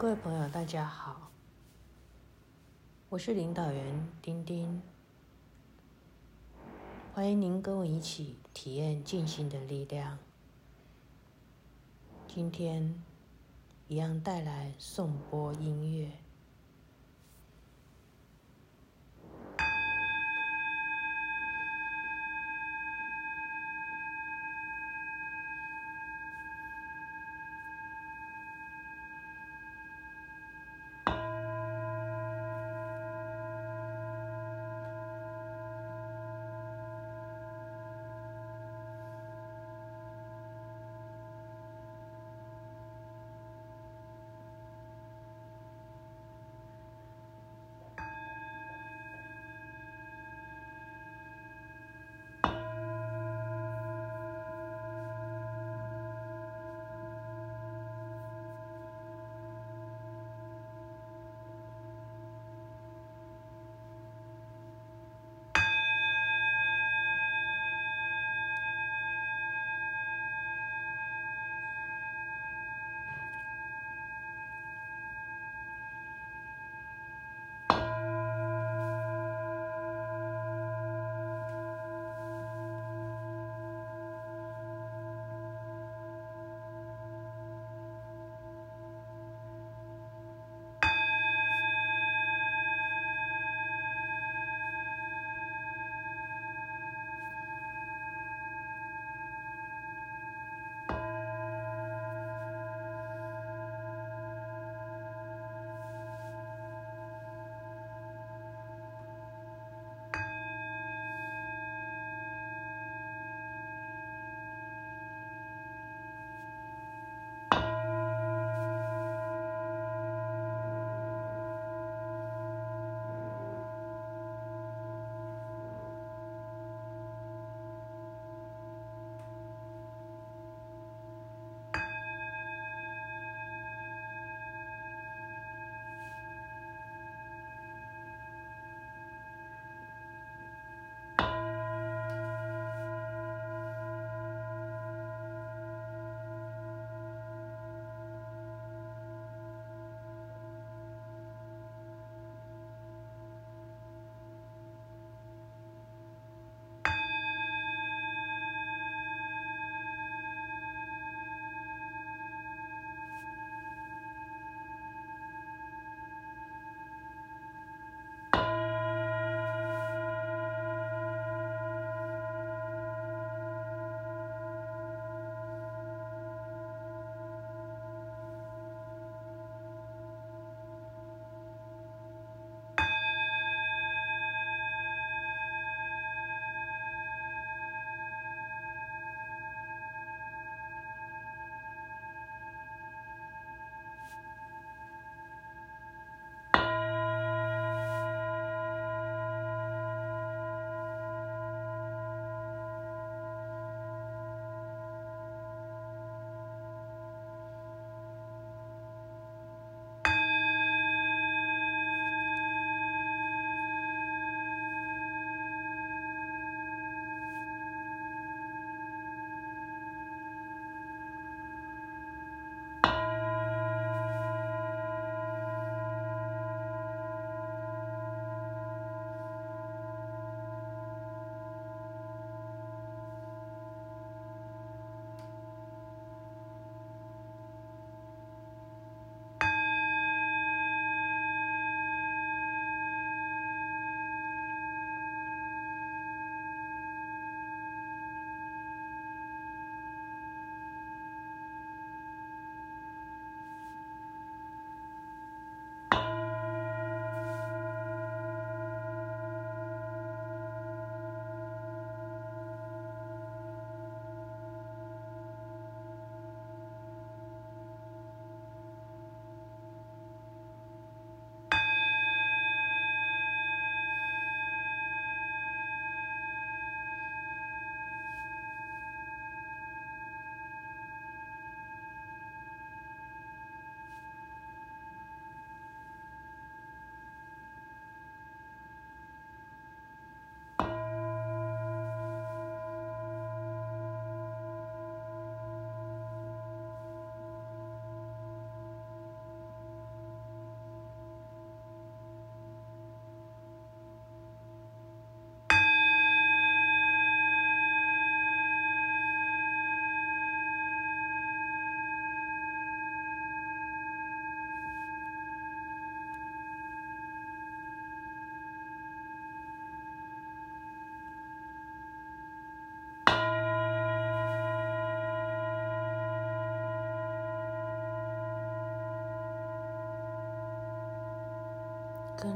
各位朋友，大家好，我是领导员丁丁，欢迎您跟我一起体验静心的力量。今天一样带来颂钵音乐。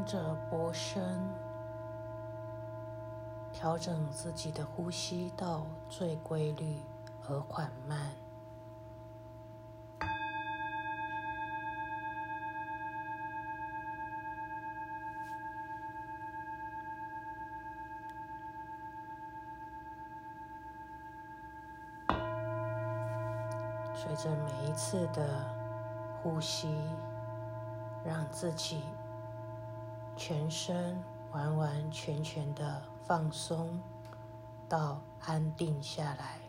着波声，调整自己的呼吸到最规律而缓慢。随着每一次的呼吸，让自己全身完完全全的放松到安定下来。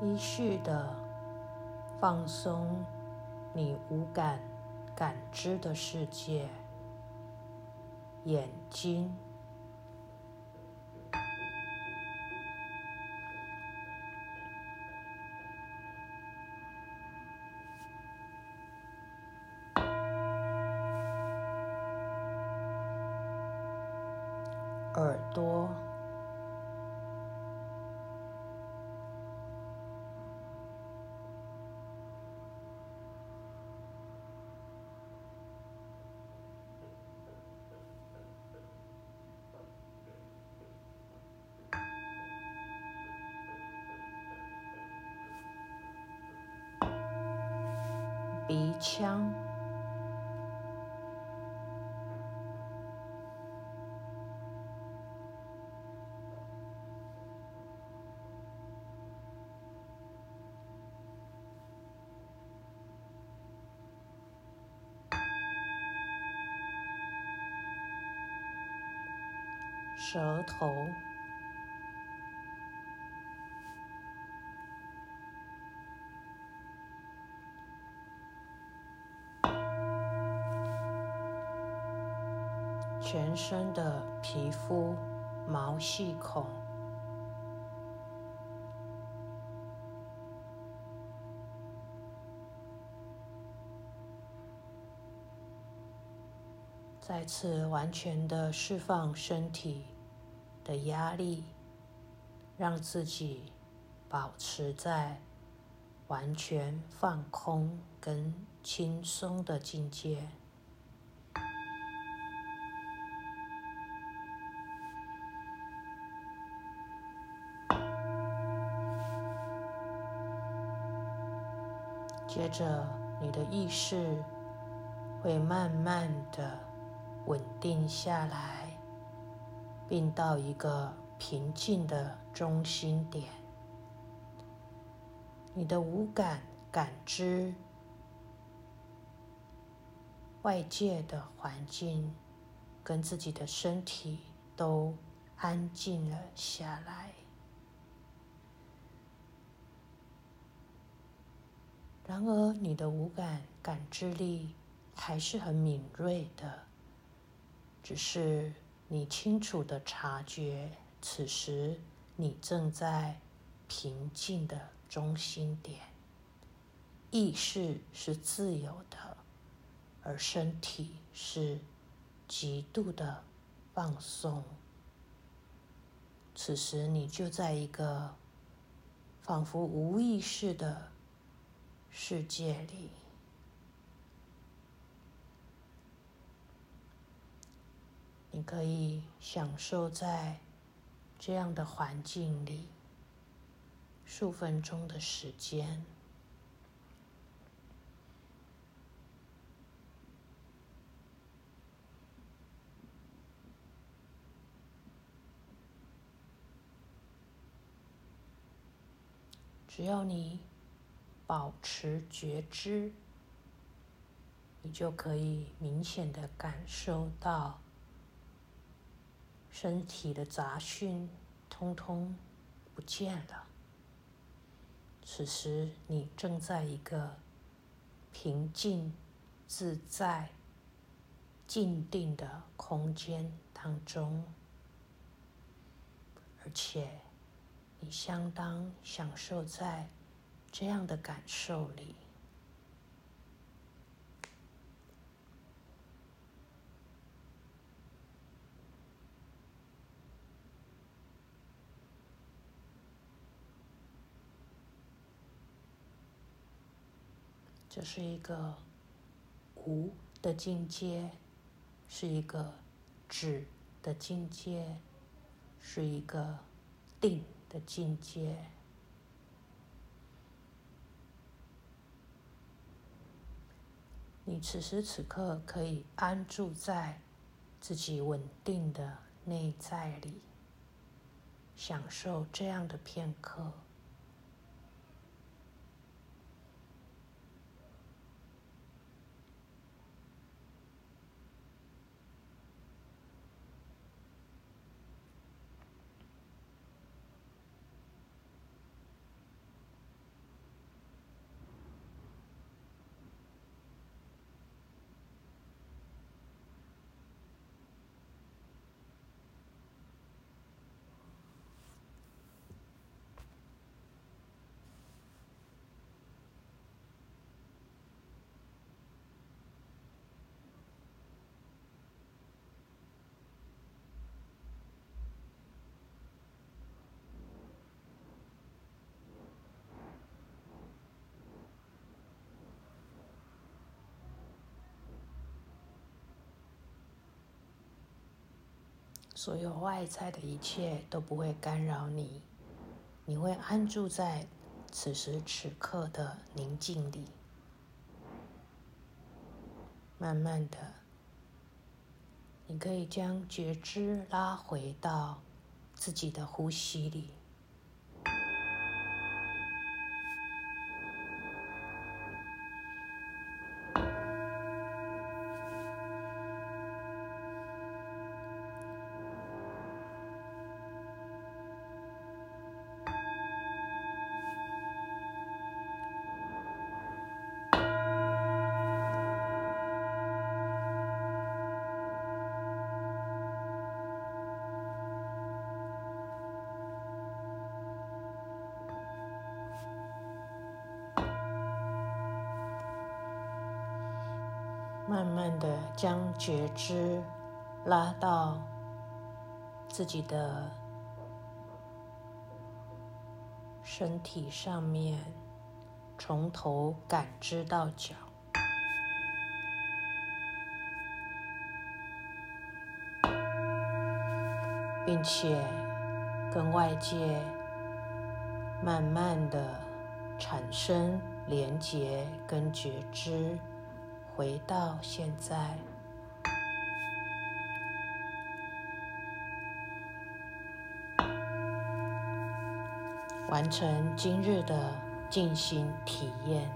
依序的放松你无感感知的世界，眼睛、耳朵。鼻腔、舌头。全身的皮肤、毛细孔，再次完全的释放身体的压力，让自己保持在完全放空跟轻松的境界。接着，你的意识会慢慢的稳定下来，并到一个平静的中心点。你的五感感知外界的环境跟自己的身体都安静了下来。然而，你的五感感知力还是很敏锐的，只是你清楚的察觉，此时你正在平静的中心点，意识是自由的，而身体是极度的放松。此时，你就在一个仿佛无意识的世界里。你可以享受在这样的环境里数分钟的时间，只要你保持觉知，你就可以明显的感受到。身体的杂讯通通不见了。此时，你正在一个平静、自在、静定的空间当中，而且你相当享受在这样的感受里。这是一个无的境界，是一个止的境界，是一个定的境界。你此时此刻可以安住在自己稳定的内在里，享受这样的片刻。所有外在的一切都不会干扰你，你会安住在此时此刻的宁静里，慢慢的，你可以将觉知拉回到自己的呼吸里。慢慢的将觉知拉到自己的身体上面，从头感知到脚，并且跟外界慢慢的产生连结跟觉知。回到现在，完成今日的静心体验。